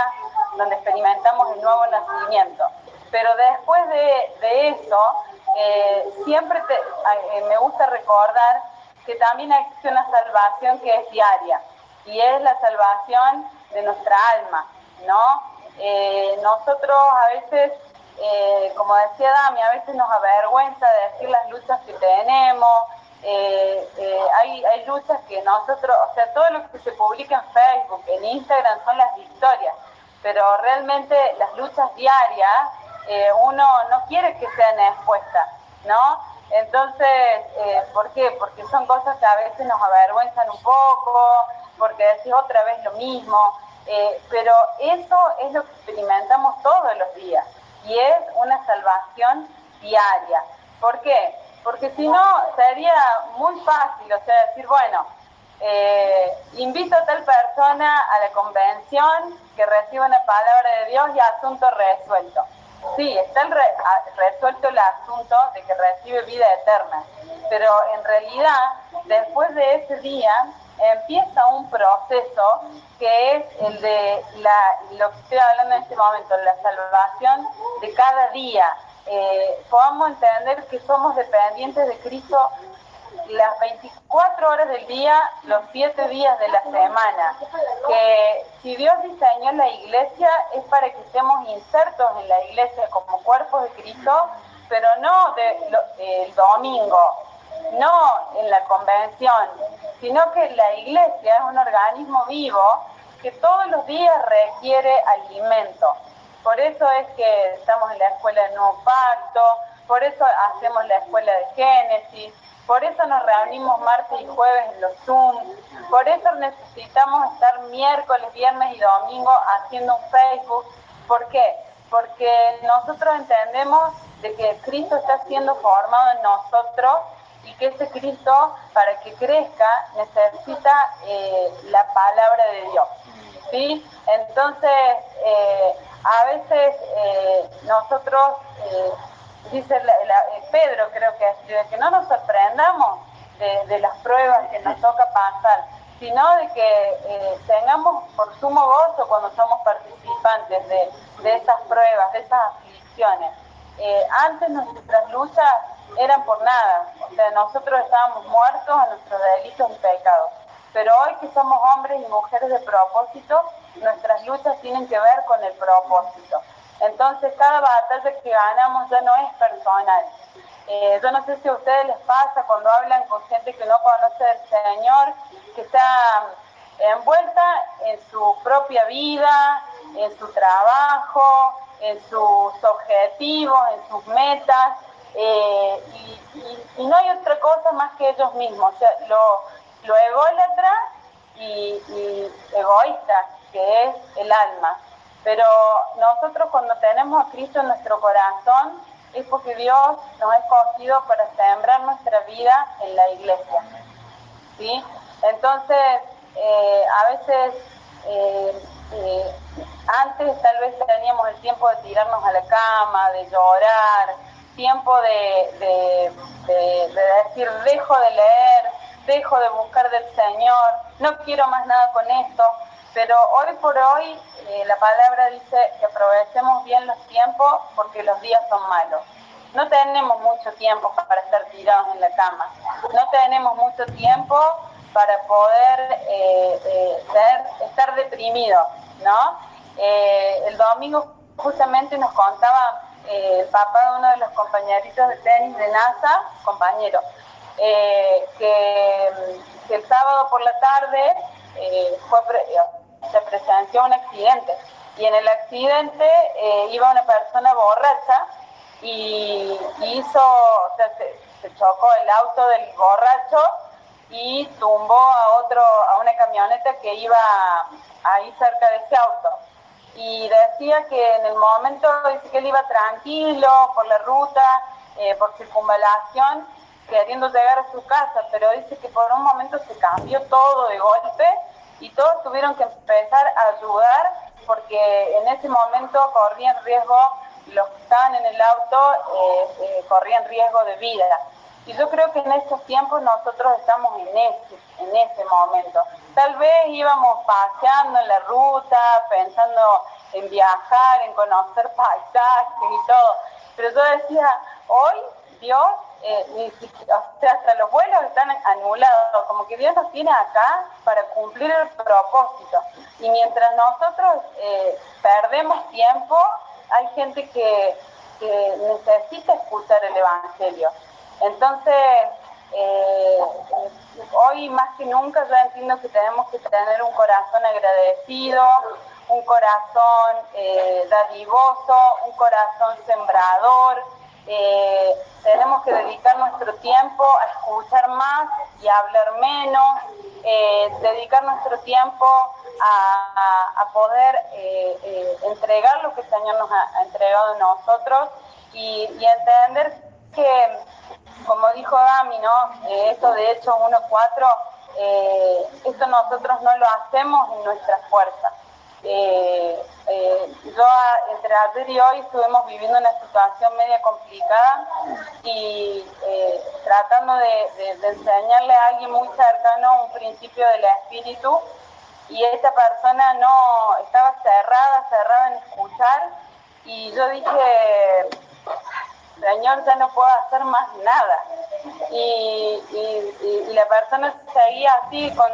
donde experimentamos el nuevo nacimiento. Pero después de, eso, eh, siempre me gusta recordar que también existe una salvación que es diaria y es la salvación de nuestra alma, ¿no? Eh, nosotros a veces, eh, como decía Dami, a veces nos avergüenza de decir las luchas que tenemos. Eh, hay, hay luchas que nosotros, o sea, todo lo que se publica en Facebook, en Instagram son las victorias, pero realmente las luchas diarias uno no quiere que sean expuestas, ¿no? Entonces, ¿por qué? Porque son cosas que a veces nos avergüenzan un poco, porque decís otra vez lo mismo. Eh, pero eso es lo que experimentamos todos los días y es una salvación diaria. ¿Por qué? Porque si no sería muy fácil, o sea, decir, bueno, eh, invito a tal persona a la convención que reciba una palabra de Dios y asunto resuelto. Sí, está resuelto el asunto de que recibe vida eterna, pero en realidad, después de ese día, empieza un proceso que es el de lo que estoy hablando en este momento, la salvación de cada día. Eh, podamos entender que somos dependientes de Cristo las 24 horas del día, los 7 días de la semana. Que si Dios diseñó la iglesia es para que estemos insertos en la iglesia como cuerpos de Cristo, pero no de, el domingo, no en la convención, sino que la iglesia es un organismo vivo que todos los días requiere alimento. Por eso es que estamos en la escuela del Nuevo Pacto, por eso hacemos la escuela de Génesis, por eso nos reunimos martes y jueves en los Zoom, por eso necesitamos estar miércoles, viernes y domingo haciendo un Facebook. ¿Por qué? Porque nosotros entendemos de que Cristo está siendo formado en nosotros y que ese Cristo, para que crezca, necesita eh, la palabra de Dios. ¿sí? Entonces, eh, a veces eh, nosotros, dice Pedro, creo que escribe, que no nos sorprendamos de, las pruebas que nos toca pasar, sino de que tengamos por sumo gozo cuando somos participantes de, de esas pruebas, de esas aflicciones. antes nuestras luchas eran por nada. O sea, nosotros estábamos muertos a nuestros delitos y pecados. Pero hoy que somos hombres y mujeres de propósito, nuestras luchas tienen que ver con el propósito. Entonces, cada batalla que ganamos ya no es personal. Eh, yo no sé si a ustedes les pasa cuando hablan con gente que no conoce del Señor, que está envuelta en su propia vida, en su trabajo, en sus objetivos, en sus metas, eh, y, no hay otra cosa más que ellos mismos, o sea, lo, lo y egoísta, que es el alma. Pero nosotros cuando tenemos a Cristo en nuestro corazón, es porque Dios nos ha escogido para sembrar nuestra vida en la iglesia. ¿sí? Entonces, eh, a veces, eh, antes tal vez teníamos el tiempo de tirarnos a la cama, de llorar, tiempo de, decir, dejo de leer, dejo de buscar del Señor, no quiero más nada con esto, pero hoy por hoy eh, la palabra dice que aprovechemos bien los tiempos porque los días son malos. No tenemos mucho tiempo para estar tirados en la cama, no tenemos mucho tiempo para poder eh, eh, estar deprimidos, ¿no? el domingo justamente nos contaba eh, el papá de uno de los compañeritos de tenis de NASA, compañero, eh, que, el sábado por la tarde eh, fue, se presenció un accidente y en el accidente iba una persona borracha y hizo, se chocó el auto del borracho y tumbó a otro, a una camioneta que iba ahí cerca de ese auto. Y decía que en el momento, dice que él iba tranquilo por la ruta, eh, por circunvalación, queriendo llegar a su casa, pero dice que por un momento se cambió todo de golpe y todos tuvieron que empezar a ayudar porque en ese momento corrían riesgo, los que estaban en el auto eh, eh, corrían riesgo de vida. Y yo creo que en estos tiempos nosotros estamos en ese, en ese momento. Tal vez íbamos paseando en la ruta, pensando en viajar, en conocer paisajes y todo. Pero yo decía, hoy Dios, eh, hasta los vuelos están anulados, como que Dios nos tiene acá para cumplir el propósito. Y mientras nosotros eh, perdemos tiempo, hay gente que, que necesita escuchar el Evangelio. Entonces, eh, hoy más que nunca yo entiendo que tenemos que tener un corazón agradecido, un corazón eh, dadivoso, un corazón sembrador. Eh, tenemos que dedicar nuestro tiempo a escuchar más y a hablar menos, dedicar nuestro tiempo a, poder entregar lo que el Señor nos ha, entregado a nosotros y, entender que como dijo Dami, ¿no? Eh, esto de hecho 1.4, eh, esto nosotros no lo hacemos en nuestra fuerza. Eh, yo entre ayer y hoy estuvimos viviendo una situación media complicada y tratando de, enseñarle a alguien muy cercano un principio del espíritu. Y esta persona no estaba cerrada, cerrada en escuchar. Y yo dije, Señor, ya no puedo hacer más nada. Y, la persona seguía así con,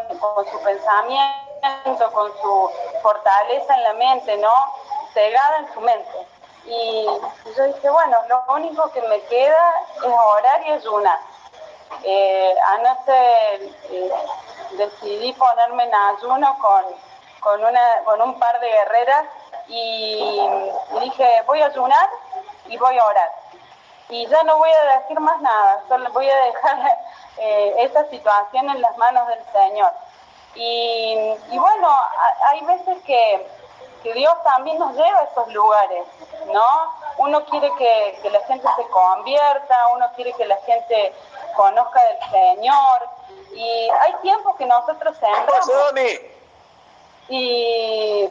su pensamiento, con su fortaleza en la mente, ¿no? Cegada en su mente. Y, yo dije, bueno, lo único que me queda es orar y ayunar. Eh, anoche eh, decidí ponerme en ayuno con, con, una, con un par de guerreras y dije, voy a ayunar y voy a orar y ya no voy a decir más nada, solo voy a dejar eh, esta situación en las manos del Señor. Y, bueno, hay veces que, Dios también nos lleva a esos lugares, ¿no? Uno quiere que, la gente se convierta, uno quiere que la gente conozca del Señor, y hay tiempos que nosotros sembramos. Y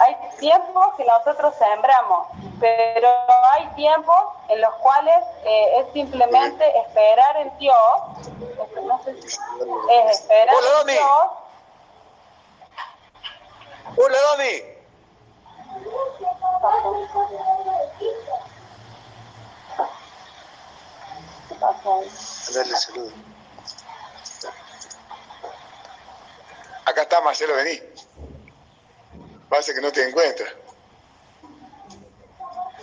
hay tiempos que nosotros sembramos, pero hay tiempos en los cuales eh, es simplemente esperar en Dios, es esperar en Dios. Hola, Dami. Darle saludo. Acá está Marcelo, vení. Pasa que no te encuentra.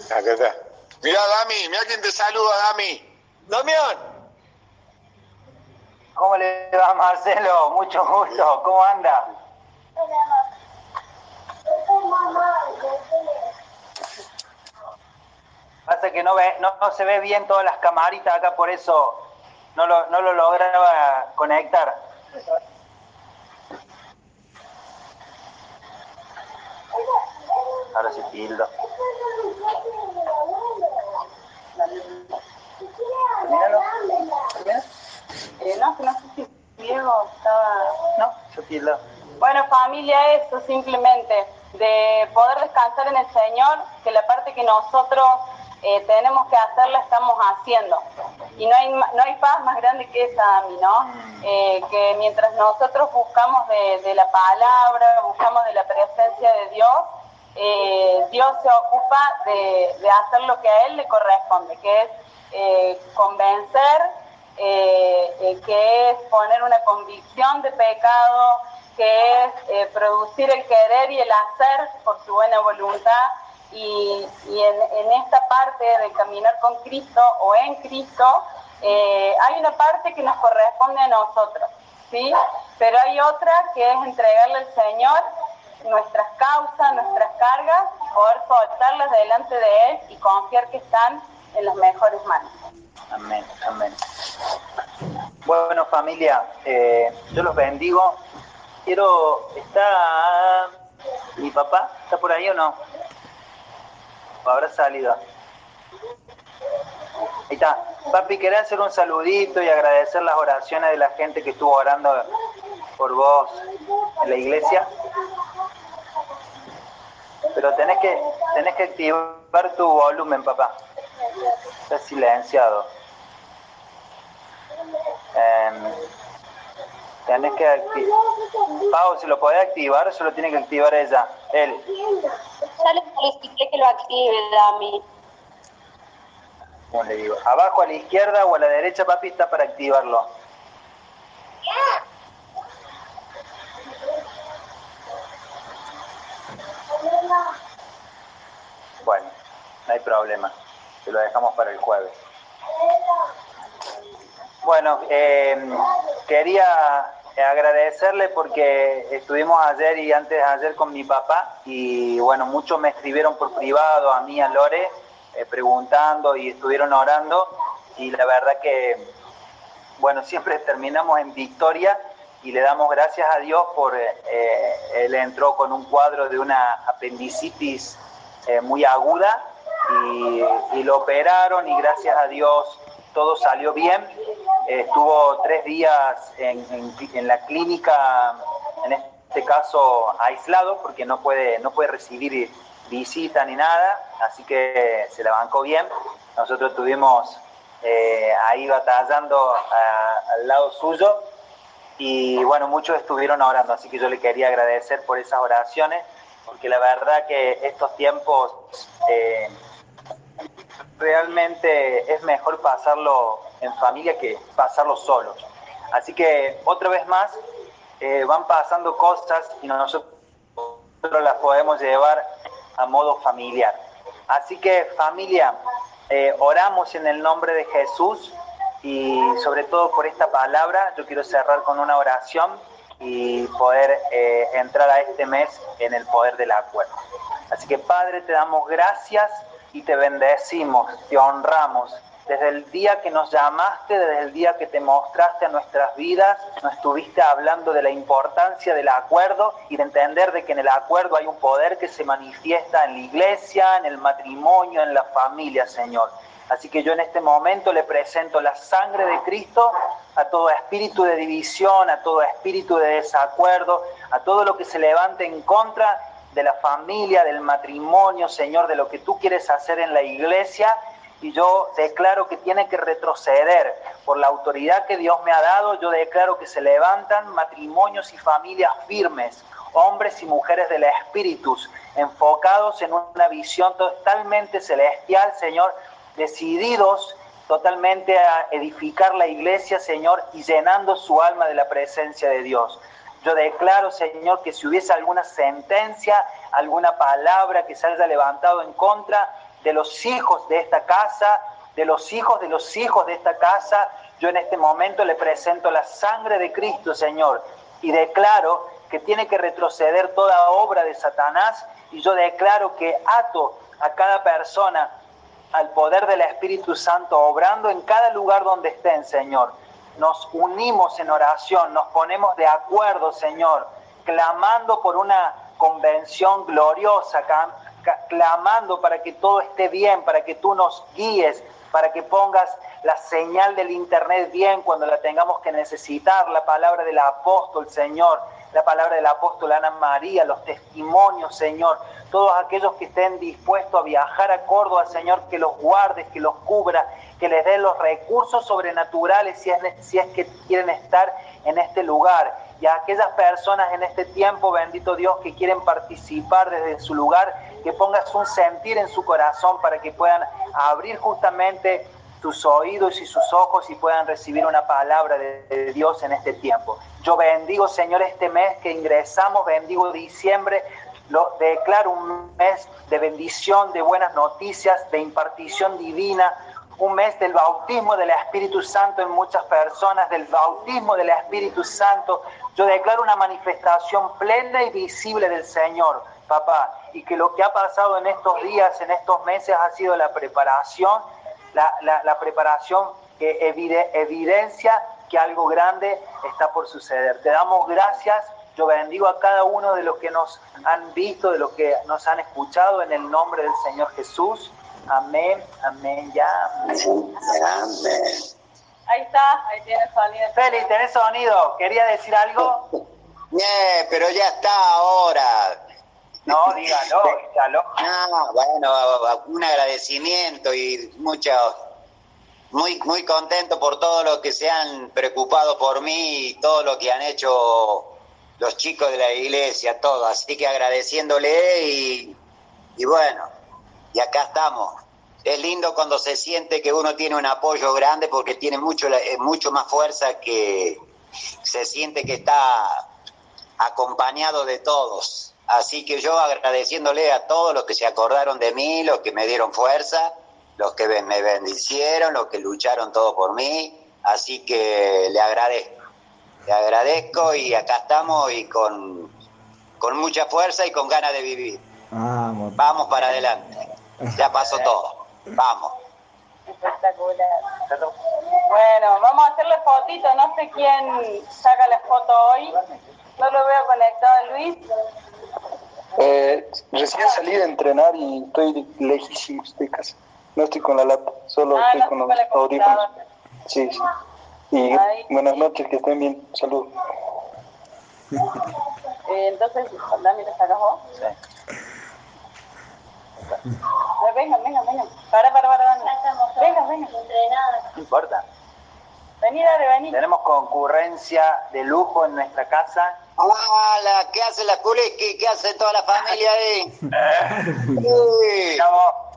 Acá está. Mira, Dami, mira quién te saluda, Dami. Damián. ¿Cómo le va, Marcelo? Mucho gusto. ¿Cómo anda? Pasa que no, ve, no, se ve bien todas las camaritas acá, por eso no lo, no lo lograba conectar. Ahora sí tildo. Eh, no, no sé si Diego estaba... No, yo tildo. Bueno, familia, eso simplemente, de poder descansar en el Señor, que la parte que nosotros eh, tenemos que hacer la estamos haciendo. Y no hay, no hay paz más grande que esa, a mí, ¿no? Eh, que mientras nosotros buscamos de, de la palabra, buscamos de la presencia de Dios, eh, Dios se ocupa de, hacer lo que a Él le corresponde, que es convencer, que es poner una convicción de pecado, que es producir el querer y el hacer por su buena voluntad. Y, en, esta parte de caminar con Cristo o en Cristo, hay una parte que nos corresponde a nosotros, ¿sí? Pero hay otra que es entregarle al Señor nuestras causas, nuestras cargas, poder soltarlas delante de Él y confiar que están en las mejores manos. Amén, amén. Bueno, familia, eh, yo los bendigo. Quiero, ¿está mi papá? ¿Está por ahí o no? ¿O habrá salido? Ahí está. Papi, ¿querés hacer un saludito y agradecer las oraciones de la gente que estuvo orando por vos en la iglesia? Pero tenés que, tenés que activar tu volumen, papá. Está silenciado. Eh, tenés que activar. Pau, si lo podés activar, se lo tiene que activar ella, él. Ya le solicité que lo active, Dami. ¿Cómo le digo? Abajo a la izquierda o a la derecha, papi, está para activarlo. Bueno, no hay problema. Se lo dejamos para el jueves. Bueno, eh, quería agradecerle porque estuvimos ayer y antes de ayer con mi papá y bueno, muchos me escribieron por privado, a mí, a Lore, eh, preguntando y estuvieron orando y la verdad que, bueno, siempre terminamos en victoria y le damos gracias a Dios por, eh, él entró con un cuadro de una apendicitis muy aguda y, y lo operaron y gracias a Dios todo salió bien estuvo tres días en, la clínica, en este caso aislado, porque no puede, no puede recibir visita ni nada, así que se la bancó bien. Nosotros estuvimos eh, ahí batallando al lado suyo y bueno, muchos estuvieron orando, así que yo le quería agradecer por esas oraciones, porque la verdad que estos tiempos eh, realmente es mejor pasarlo en familia que pasarlo solos. Así que otra vez más eh, van pasando cosas y nosotros las podemos llevar a modo familiar. Así que familia, eh, oramos en el nombre de Jesús y sobre todo por esta palabra, yo quiero cerrar con una oración y poder eh, entrar a este mes en el poder del acuerdo. Así que Padre, te damos gracias y te bendecimos, te honramos. Desde el día que nos llamaste, desde el día que te mostraste a nuestras vidas, nos estuviste hablando de la importancia del acuerdo y de entender de que en el acuerdo hay un poder que se manifiesta en la iglesia, en el matrimonio, en la familia, Señor. Así que yo en este momento le presento la sangre de Cristo a todo espíritu de división, a todo espíritu de desacuerdo, a todo lo que se levante en contra de la familia, del matrimonio, Señor, de lo que tú quieres hacer en la iglesia. Y yo declaro que tiene que retroceder por la autoridad que Dios me ha dado. Yo declaro que se levantan matrimonios y familias firmes, hombres y mujeres del Espíritu, enfocados en una visión totalmente celestial, Señor, decididos totalmente a edificar la iglesia, Señor, y llenando su alma de la presencia de Dios. Yo declaro, Señor, que si hubiese alguna sentencia, alguna palabra que se haya levantado en contra de los hijos de esta casa, de los hijos de los hijos de esta casa, yo en este momento le presento la sangre de Cristo, Señor, y declaro que tiene que retroceder toda obra de Satanás, y yo declaro que ato a cada persona al poder del Espíritu Santo, obrando en cada lugar donde estén, Señor nos unimos en oración, nos ponemos de acuerdo, Señor, clamando por una convención gloriosa, clamando para que todo esté bien, para que tú nos guíes, para que pongas la señal del Internet bien cuando la tengamos que necesitar, la palabra del apóstol, Señor, la palabra del apóstol Ana María, los testimonios, Señor, todos aquellos que estén dispuestos a viajar a Córdoba, Señor, que los guardes, que los cubra, que les dé los recursos sobrenaturales si es, que quieren estar en este lugar. Y a aquellas personas en este tiempo, bendito Dios, que quieren participar desde su lugar, que pongas un sentir en su corazón para que puedan abrir justamente tus oídos y sus ojos y puedan recibir una palabra de, Dios en este tiempo. Yo bendigo, Señor, este mes que ingresamos, bendigo diciembre, lo declaro un mes de bendición, de buenas noticias, de impartición divina, un mes del bautismo del Espíritu Santo en muchas personas, del bautismo del Espíritu Santo. Yo declaro una manifestación plena y visible del Señor, papá, y que lo que ha pasado en estos días, en estos meses, ha sido la preparación la, la, la preparación que evidencia que algo grande está por suceder. Te damos gracias, yo bendigo a cada uno de los que nos han visto, de los que nos han escuchado en el nombre del Señor Jesús. Amén, amén, ya. Amén. Ahí está, ahí tiene sonido. Feli, ¿tenés sonido? ¿Quería decir algo? Eh, pero ya está ahora. No, dígalo, dígalo. No, bueno, un agradecimiento y mucho, muy, muy contento por todo lo que se han preocupado por mí y todo lo que han hecho los chicos de la iglesia, todo. Así que agradeciéndole y, y bueno, y acá estamos. Es lindo cuando se siente que uno tiene un apoyo grande porque tiene mucho, mucho más fuerza que se siente que está acompañado de todos. Así que yo agradeciéndole a todos los que se acordaron de mí, los que me dieron fuerza, los que me bendicieron, los que lucharon todo por mí. Así que le agradezco, le agradezco y acá estamos y con, con mucha fuerza y con ganas de vivir. Vamos para adelante. Ya pasó todo. Vamos. Espectacular. Bueno, vamos a hacerle fotito. No sé quién saca la foto hoy. No lo veo conectado, Luis. Eh, recién salí de entrenar y estoy lejísimo de casa. No estoy con la lata, solo Ah, estoy no con estoy los audífonos. Sí, sí. Y Ahí. buenas noches, que estén bien. Salud. Eh, entonces, dame te sacas vos. Sí. Eh, vengan, vengan, vengan. Para, para, para, Dani. Vengan, vengan. No importa. Vení, dale, vení. Tenemos concurrencia de lujo en nuestra casa. Hola, ¿qué hace la Kuleski? ¿Qué hace toda la familia ahí? Sí. Chavo,